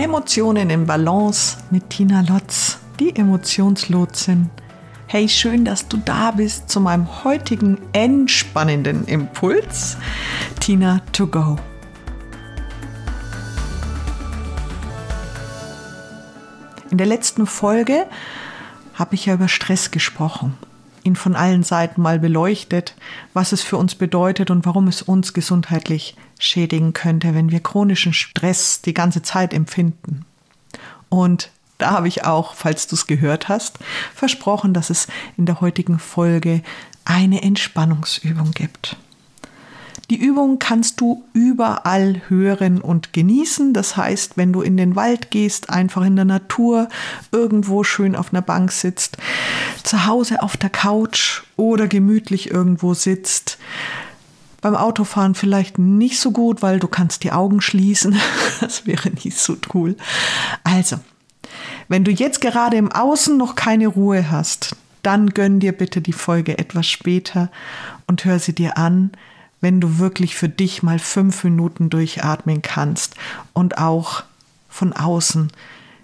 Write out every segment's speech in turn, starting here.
Emotionen in Balance mit Tina Lotz, die Emotionslotsin. Hey, schön, dass du da bist zu meinem heutigen entspannenden Impuls. Tina to go. In der letzten Folge habe ich ja über Stress gesprochen, ihn von allen Seiten mal beleuchtet, was es für uns bedeutet und warum es uns gesundheitlich schädigen könnte, wenn wir chronischen Stress die ganze Zeit empfinden. Und da habe ich auch, falls du es gehört hast, versprochen, dass es in der heutigen Folge eine Entspannungsübung gibt. Die Übung kannst du überall hören und genießen. Das heißt, wenn du in den Wald gehst, einfach in der Natur, irgendwo schön auf einer Bank sitzt, zu Hause auf der Couch oder gemütlich irgendwo sitzt, beim Autofahren vielleicht nicht so gut, weil du kannst die Augen schließen. Das wäre nicht so cool. Also, wenn du jetzt gerade im Außen noch keine Ruhe hast, dann gönn dir bitte die Folge etwas später und hör sie dir an, wenn du wirklich für dich mal fünf Minuten durchatmen kannst und auch von außen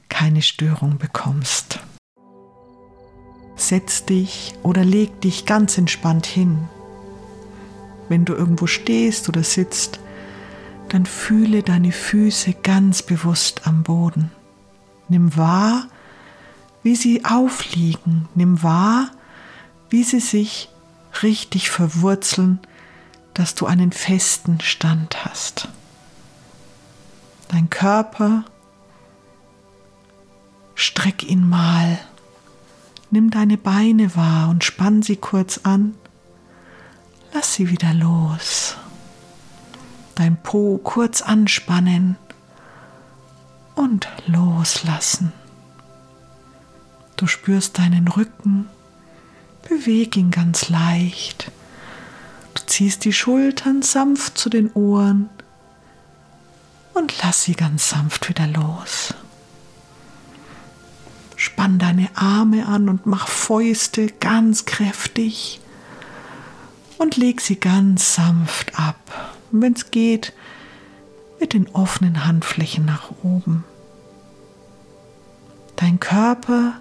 keine Störung bekommst. Setz dich oder leg dich ganz entspannt hin wenn du irgendwo stehst oder sitzt, dann fühle deine Füße ganz bewusst am Boden. Nimm wahr, wie sie aufliegen. Nimm wahr, wie sie sich richtig verwurzeln, dass du einen festen Stand hast. Dein Körper, streck ihn mal. Nimm deine Beine wahr und spann sie kurz an Lass sie wieder los. Dein Po kurz anspannen und loslassen. Du spürst deinen Rücken, beweg ihn ganz leicht. Ziehst die Schultern sanft zu den Ohren und lass sie ganz sanft wieder los. Spann deine Arme an und mach Fäuste ganz kräftig und leg sie ganz sanft ab. Wenn es geht, mit den offenen Handflächen nach oben. Dein Körper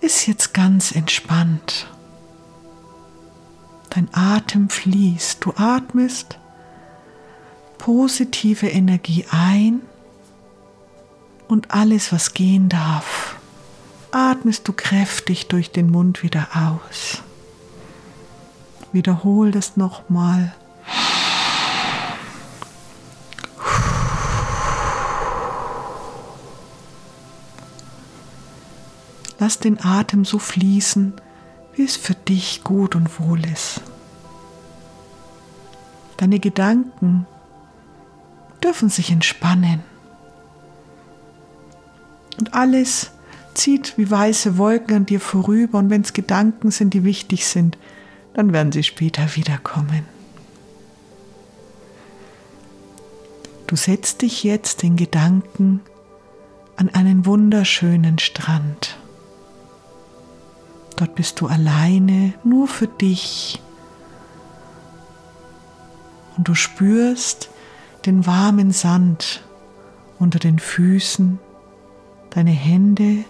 ist jetzt ganz entspannt. Dein Atem fließt. Du atmest positive Energie ein und alles, was gehen darf, atmest du kräftig durch den Mund wieder aus. Wiederhol das nochmal. Lass den Atem so fließen, wie es für dich gut und wohl ist. Deine Gedanken dürfen sich entspannen. Und alles zieht wie weiße Wolken an dir vorüber. Und wenn es Gedanken sind, die wichtig sind, dann werden sie später wiederkommen. Du setzt dich jetzt in Gedanken an einen wunderschönen Strand. Dort bist du alleine, nur für dich. Und du spürst den warmen Sand unter den Füßen. Deine Hände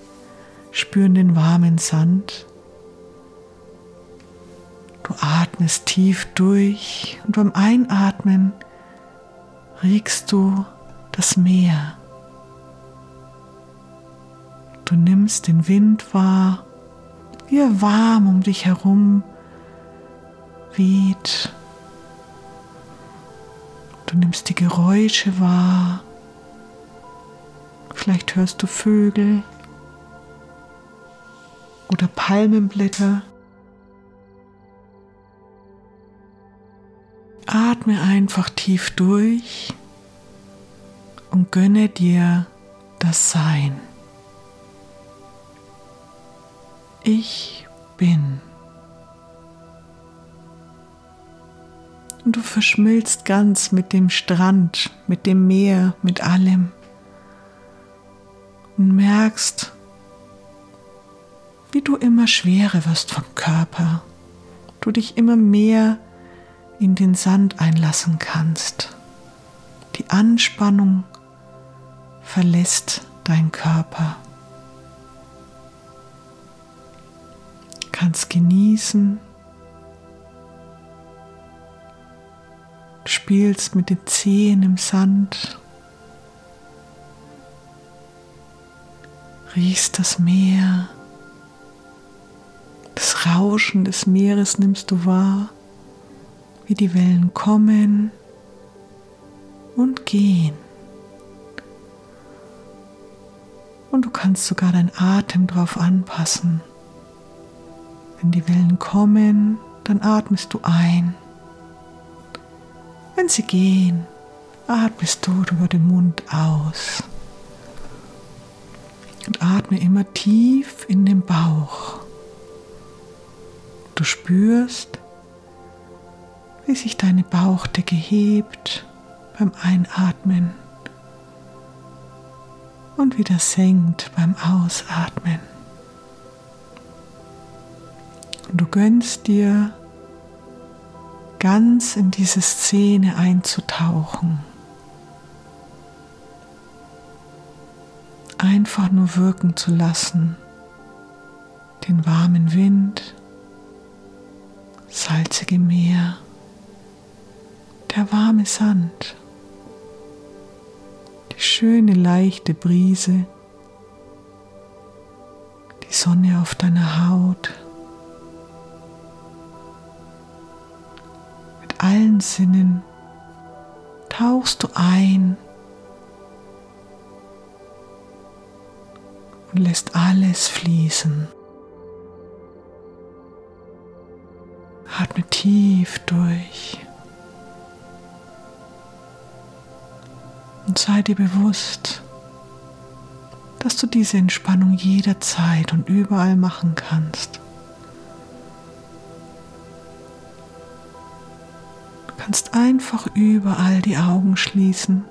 spüren den warmen Sand Du atmest tief durch und beim Einatmen riechst du das Meer. Du nimmst den Wind wahr, wie er warm um dich herum weht. Du nimmst die Geräusche wahr. Vielleicht hörst du Vögel oder Palmenblätter. Atme einfach tief durch und gönne dir das Sein. Ich bin. Und du verschmilzt ganz mit dem Strand, mit dem Meer, mit allem. Und merkst, wie du immer schwerer wirst vom Körper. Du dich immer mehr in den Sand einlassen kannst. Die Anspannung verlässt dein Körper. Kannst genießen, spielst mit den Zehen im Sand, riechst das Meer, das Rauschen des Meeres nimmst du wahr, wie die Wellen kommen und gehen. Und du kannst sogar deinen Atem darauf anpassen. Wenn die Wellen kommen, dann atmest du ein. Wenn sie gehen, atmest du über den Mund aus. Und atme immer tief in den Bauch. Du spürst, wie sich deine Bauchdecke hebt beim Einatmen und wieder senkt beim Ausatmen. Und du gönnst dir ganz in diese Szene einzutauchen. Einfach nur wirken zu lassen. Den warmen Wind, salzige Meer, der warme Sand die schöne leichte Brise, die Sonne auf deiner Haut. Allen Sinnen tauchst du ein und lässt alles fließen. Atme tief durch. Und sei dir bewusst, dass du diese Entspannung jederzeit und überall machen kannst. Kannst einfach überall die Augen schließen,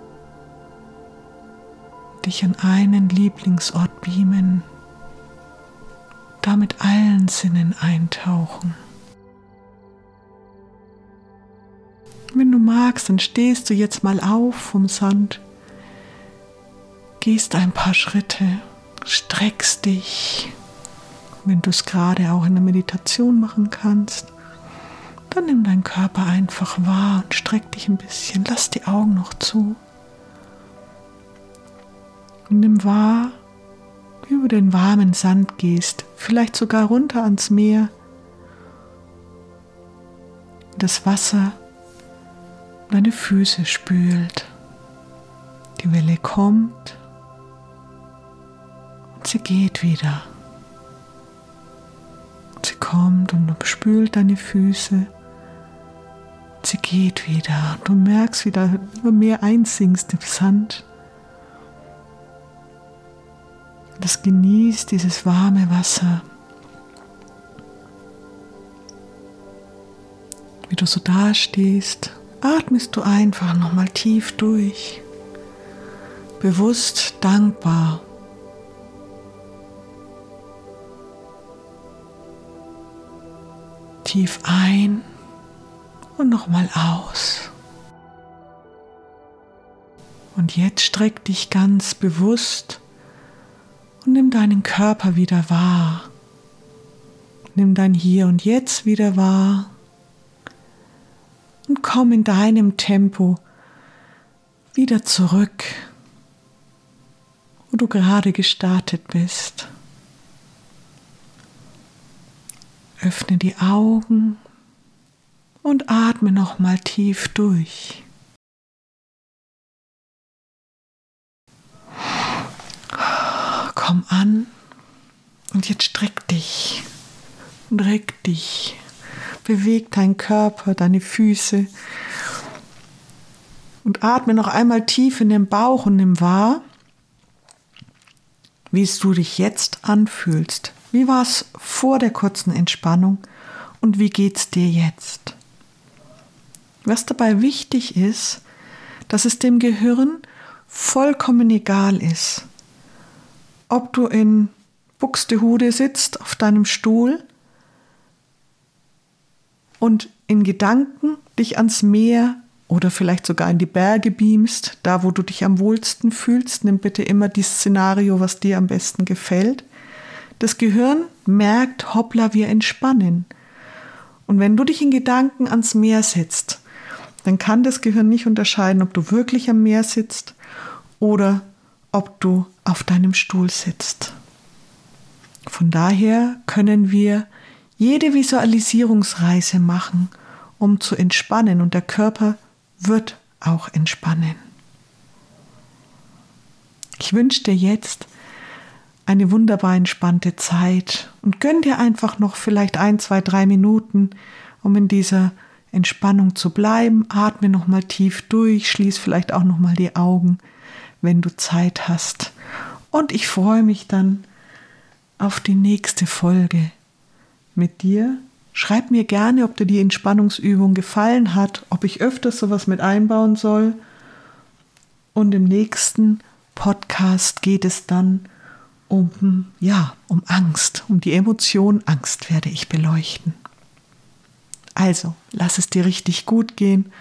dich an einen Lieblingsort beamen, damit allen Sinnen eintauchen. Wenn du magst, dann stehst du jetzt mal auf vom Sand gehst ein paar Schritte, streckst dich. Wenn du es gerade auch in der Meditation machen kannst, dann nimm deinen Körper einfach wahr und streck dich ein bisschen. Lass die Augen noch zu. Und nimm wahr, wie du über den warmen Sand gehst, vielleicht sogar runter ans Meer. Das Wasser deine Füße spült. Die Welle kommt sie geht wieder. Sie kommt und spült deine Füße. Sie geht wieder. Du merkst, wie du immer mehr einsinkst im Sand. Das genießt dieses warme Wasser. Wie du so dastehst, atmest du einfach nochmal tief durch. Bewusst dankbar Tief ein und nochmal aus. Und jetzt streck dich ganz bewusst und nimm deinen Körper wieder wahr. Nimm dein Hier und Jetzt wieder wahr und komm in deinem Tempo wieder zurück, wo du gerade gestartet bist. Öffne die Augen und atme nochmal tief durch. Komm an und jetzt streck dich reck dich. Beweg deinen Körper, deine Füße und atme noch einmal tief in den Bauch und nimm wahr, wie es du dich jetzt anfühlst. Wie war es vor der kurzen Entspannung und wie geht es dir jetzt? Was dabei wichtig ist, dass es dem Gehirn vollkommen egal ist, ob du in Buxtehude sitzt auf deinem Stuhl und in Gedanken dich ans Meer oder vielleicht sogar in die Berge beamst, da wo du dich am wohlsten fühlst. Nimm bitte immer die Szenario, was dir am besten gefällt. Das Gehirn merkt, hoppla, wir entspannen. Und wenn du dich in Gedanken ans Meer setzt, dann kann das Gehirn nicht unterscheiden, ob du wirklich am Meer sitzt oder ob du auf deinem Stuhl sitzt. Von daher können wir jede Visualisierungsreise machen, um zu entspannen und der Körper wird auch entspannen. Ich wünsche dir jetzt eine wunderbar entspannte Zeit und gönn dir einfach noch vielleicht ein, zwei, drei Minuten, um in dieser Entspannung zu bleiben. Atme noch mal tief durch, schließ vielleicht auch noch mal die Augen, wenn du Zeit hast. Und ich freue mich dann auf die nächste Folge mit dir. Schreib mir gerne, ob dir die Entspannungsübung gefallen hat, ob ich öfters sowas mit einbauen soll. Und im nächsten Podcast geht es dann um, ja, um Angst, um die Emotion Angst werde ich beleuchten. Also, lass es dir richtig gut gehen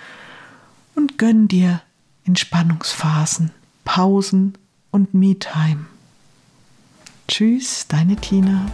und gönn dir Entspannungsphasen, Pausen und Me-Time. Tschüss, deine Tina.